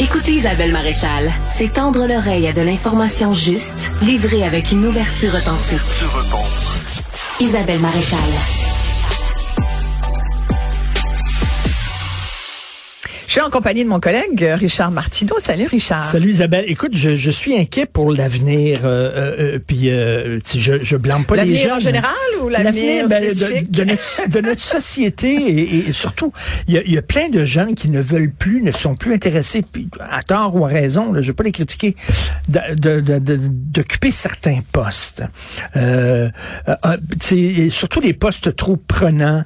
Écoutez Isabelle Maréchal, c'est tendre l'oreille à de l'information juste, livrée avec une ouverture authentique. Isabelle Maréchal. Je suis en compagnie de mon collègue euh, Richard Martineau. Salut Richard. Salut Isabelle. Écoute, je, je suis inquiet pour l'avenir. Euh, euh, euh puis euh, je, je blâme pas les gens. L'avenir en général ou l'avenir ben, de, de, notre, de notre société et, et surtout, il y, a, y, a, plein de jeunes qui ne veulent plus, ne sont plus intéressés, puis à tort ou à raison, là, je vais pas les critiquer, d'occuper certains postes. Euh, euh, surtout les postes trop prenants,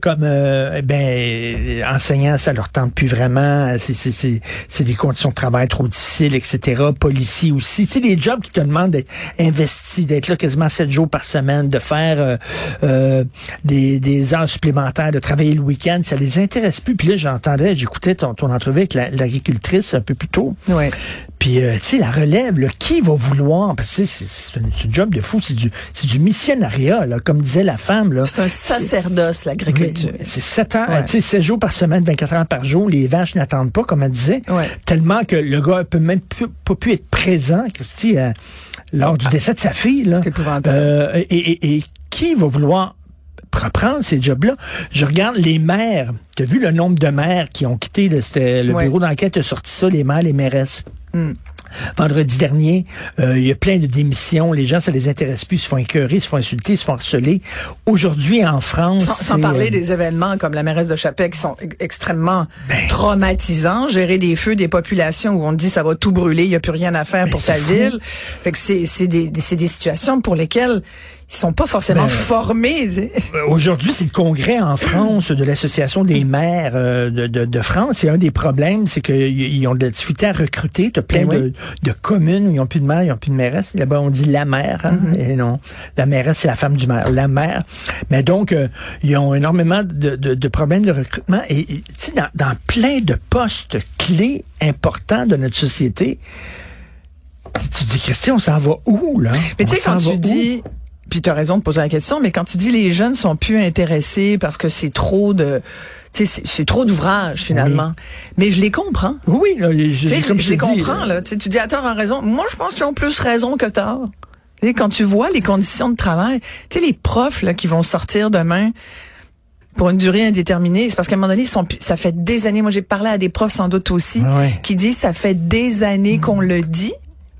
comme eh ben enseignants, ça leur tente plus vraiment, c'est des conditions de travail trop difficiles, etc. Policiers aussi. Tu sais, des jobs qui te demandent d'être investi, d'être là quasiment sept jours par semaine, de faire euh, euh, des, des, heures supplémentaires, de travailler le week-end, ça les intéresse plus. Puis là, j'entendais, j'écoutais ton, ton entrevue avec l'agricultrice un peu plus tôt. Ouais. Puis, euh, tu sais, la relève, là, qui va vouloir? Parce que c'est un, un, job de fou, c'est du, du missionnariat, là, comme disait la femme. là. C'est un sacerdoce, l'agriculture. C'est 7 heures, ouais. tu sais, 7 jours par semaine, 24 heures par jour. Les vaches n'attendent pas, comme elle disait. Ouais. Tellement que le gars peut même plus, pas pu être présent, Christy, euh, lors du décès de sa fille. là. C'est épouvantable. Euh, et, et, et qui va vouloir reprendre ces jobs-là? Je regarde les maires. Tu as vu le nombre de maires qui ont quitté le, le Ouais. bureau d'enquête a sorti ça, les maires, les mairesses. Hmm. Vendredi dernier, euh, il y a plein de démissions. Les gens, ça les intéresse plus. Ils se font écœurer, ils se font insulter, ils se font harceler. Aujourd'hui, en France... Sans, parler euh, des événements comme la mairesse de Chapelle qui sont extrêmement Ben. traumatisants. Gérer des feux, des populations où on dit ça va tout brûler, il n'y a plus rien à faire Ben, pour ta fou. ville. Fait que c'est c'est des, c'est des situations pour lesquelles ils sont pas forcément Ben, formés. Euh, Aujourd'hui, c'est le congrès en France de l'Association des maires euh, de, de, de France. Et un des problèmes, c'est qu'ils ont de la difficulté à recruter. Tu as plein Ben de, de communes où ils n'ont plus de maire, ils n'ont plus de mairesse. Là-bas, on dit la maire. hein, Mm-hmm. Et non, la mairesse, c'est la femme du maire. La maire. Mais donc, euh, ils ont énormément de, problèmes de recrutement. Et tu sais, dans, dans plein de postes clés importants de notre société, tu dis, Christian, on s'en va où, là? Mais tu sais, quand tu dis, puis tu as raison de poser la question, mais quand tu dis les jeunes sont plus intéressés parce que c'est trop de, tu sais, c'est- trop d'ouvrages finalement. Mais je les comprends. Oui, là, je, comme je, je les dis, comprends, là. Tu sais, tu dis à tort en raison. Moi, je pense qu'ils ont plus raison que tort. Tu sais, quand tu vois les conditions de travail, tu sais, les profs, là, qui vont sortir demain pour une durée indéterminée, c'est parce qu'à un moment donné, ils sont, plus- ça fait des années, moi j'ai parlé à des profs sans doute aussi, Ah qui disent ça fait des années qu'on le dit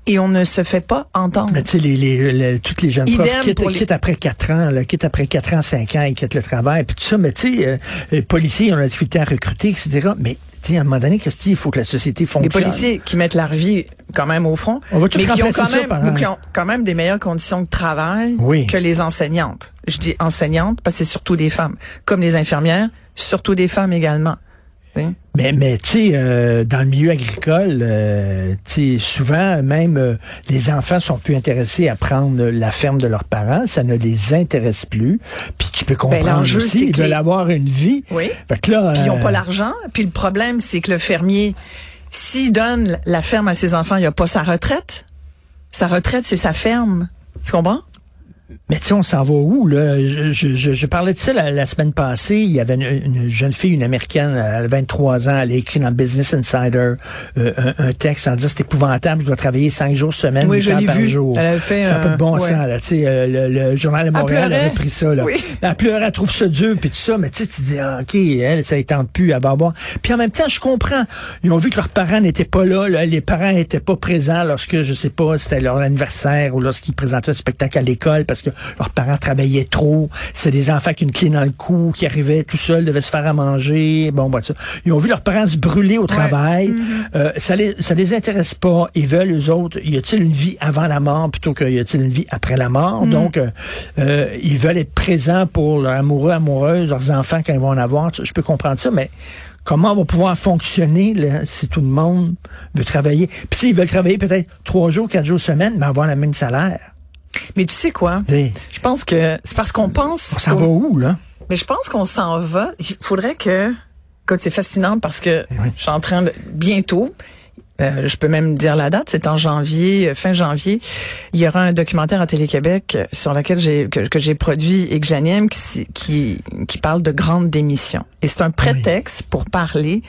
et on ne se fait pas entendre. Mais tu sais, les, les, les- toutes les jeunes Idem profs quittent, les- quittent après 4 ans, là, quittent après 4 ans, 5 ans, ils quittent le travail, puis tout ça. Mais tu sais, euh, les policiers ont la difficulté à recruter, etc. Mais tu sais, à un moment donné, Christy, il faut que la société Des fonctionne. policiers qui mettent leur vie quand même au front, On va tout mais qui ont, quand même, qui ont quand même des meilleures conditions de travail Oui. que les enseignantes. Je dis enseignantes parce que c'est surtout des femmes. Comme les infirmières, surtout des femmes également. Tu sais? Mais, mais tu sais, euh, dans le milieu agricole, euh, tu sais, souvent, même euh, les enfants sont plus intéressés à prendre la ferme de leurs parents. Ça ne les intéresse plus. Puis tu peux comprendre Ben, c'est aussi, ils que veulent avoir une vie. Oui. Fait que là, Puis ils n'ont euh, pas l'argent. Puis le problème, c'est que le fermier, s'il donne la ferme à ses enfants, il n'a pas sa retraite. Sa retraite, c'est sa ferme. Tu comprends? Mais tu sais, on s'en va où, là? Je, je, je, je parlais de ça la, la semaine passée. Il y avait une, une jeune fille, une américaine, elle a 23 ans, elle a écrit dans Business Insider euh, un, un texte en disant c'est épouvantable, je dois travailler cinq jours semaine, Oui, je par vu. jour. Elle avait fait ça n'a pas un- de bon ouais. sens, là. Tu sais, euh, le, le journal de Montréal pleurait. a repris ça, là. Oui. Elle pleurait, elle trouve ça dur, puis tout ça, mais tu sais, tu dis, ah, OK, elle, ça tente plus, elle va avoir. Puis en même temps, je comprends. Ils ont vu que leurs parents n'étaient pas là, là, les parents n'étaient pas présents lorsque, je sais pas, c'était leur anniversaire ou lorsqu'ils présentaient un spectacle à l'école parce que leurs parents travaillaient trop. C'était des enfants avec une clé dans le cou, qui arrivaient tout seuls, devaient se faire à manger. Bon, bah, ça. Ils ont vu leurs parents se brûler au travail. Euh, ça les, ça les intéresse pas. Ils veulent, eux autres, y a-t-il une vie avant la mort plutôt qu'il y a-t-il une vie après la mort? Donc, euh, euh, ils veulent être présents pour leurs amoureux, amoureuses, leurs enfants quand ils vont en avoir. Je peux comprendre ça, mais comment on va pouvoir fonctionner là, si tout le monde veut travailler? Puis, tu sais, ils veulent travailler peut-être trois jours, quatre jours semaine, mais avoir le même salaire. Mais tu sais quoi? Je pense que c'est parce qu'on pense. on s'en va où, là? Mais je pense qu'on s'en va. Il faudrait que. Écoute, c'est fascinant parce que Eh oui. je suis en train de. Bientôt. euh, je peux même dire la date, c'est en janvier, euh, fin janvier. Il y aura un documentaire à Télé-Québec euh, sur lequel j'ai que, que j'ai produit et que j'anime qui, qui qui parle de grandes démissions. Et c'est un prétexte pour parler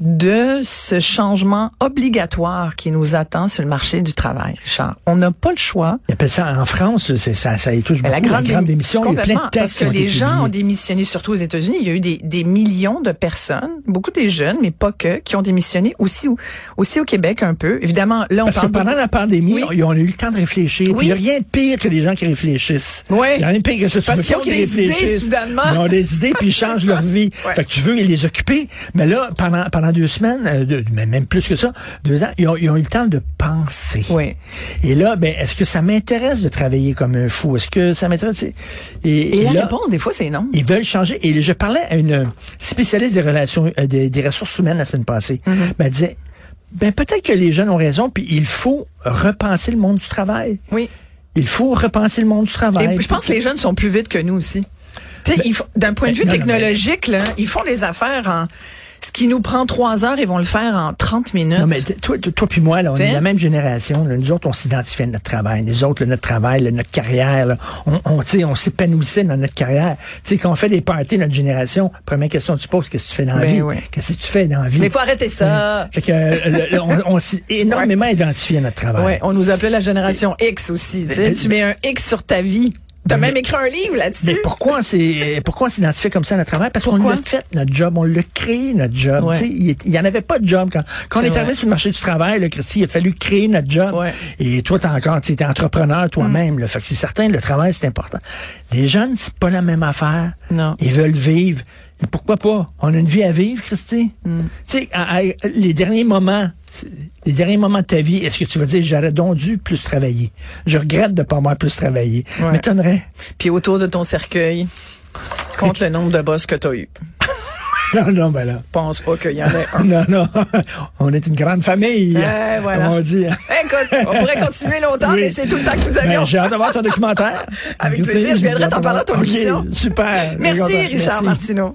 de ce changement obligatoire qui nous attend sur le marché du travail, Richard. On n'a pas le choix. Ils appellent ça en France, c'est ça, ça y touche beaucoup. la grande, la grande démission, il y a plein de textes Parce que les gens ont démissionné, surtout aux États-Unis. Il y a eu des, des, millions de personnes, beaucoup des jeunes, mais pas que, qui ont démissionné aussi, aussi au Québec un peu. Évidemment, là, on Parce que pendant la pandémie, oui. on a eu le temps de réfléchir. Oui. il n'y a rien de pire que les gens qui réfléchissent. Oui. Il n'y a rien de pire que. Tu Parce qu'ils ont des idées, soudainement. Ils ont des idées, puis ils changent leur vie. Ouais. Fait que tu veux les occuper. Mais là, pendant, pendant deux semaines, euh, deux, même plus que ça, deux ans, ils ont, ils ont eu le temps de penser. Oui. Et là, ben, est-ce que ça m'intéresse de travailler comme un fou? Est-ce que ça m'intéresse? Et, et, et, la là, réponse, des fois, c'est non. Ils veulent changer. Et je parlais à une spécialiste des relations, euh, des, des, ressources humaines la semaine passée. Mm -hmm. ben, elle disait, ben, peut-être que les jeunes ont raison, puis il faut repenser le monde du travail. Oui. Il faut repenser le monde du travail. Et je pense que les jeunes sont plus vite que nous aussi. Ben, D'un point de vue non, technologique, non, mais... là, ils font les affaires en ce qui nous prend trois heures, ils vont le faire en 30 minutes. Non, mais toi, toi puis moi, là, on est la même génération. Là. Nous autres, on s'identifiait à notre travail. Nous autres, là, notre travail, là, notre carrière, là, on, on, on s'épanouissait dans notre carrière. sais, quand on fait des parties, notre génération, première question que tu poses, qu'est-ce que tu fais dans la ben vie? Oui. Qu'est-ce que tu fais dans la vie? Mais il faut arrêter ça. Fait que, euh, on, on s'est énormément ouais. identifié à notre travail. Ouais, on nous appelait la génération X aussi. Ben, tu mets un X sur ta vie. T'as même écrit un livre là-dessus. Mais pourquoi c'est pourquoi on s'identifie comme ça à notre travail? Parce qu'on l'a fait notre job, on l'a créé notre job. Ouais. Il, il y en avait pas de job quand quand on est, arrivé sur le marché du travail. Là, Christy, il a fallu créer notre job. Ouais. Et toi, t'es encore, tu es entrepreneur toi-même. Mm. Fait que c'est certain, le travail c'est important. Les jeunes, c'est pas la même affaire. Non. Ils veulent vivre. Et pourquoi pas? On a une vie à vivre, Christy. Mm. Tu sais, les derniers moments les derniers moments de ta vie, est-ce que tu vas dire j'aurais donc dû plus travailler? Je regrette de pas avoir plus travaillé. Ouais. M'étonnerait. Puis autour de ton cercueil, compte le nombre de boss que tu as eu. non, non, ben là. pense pas qu'il y en ait un. non, non. On est une grande famille. Euh, voilà. On dit. Écoute, on pourrait continuer longtemps, oui. mais c'est tout le temps que avions. Ben, J'ai hâte de voir ton documentaire. Avec plaisir, je viendrai t'en parler à ton okay, émission. Super. Merci, Richard Merci. Martineau.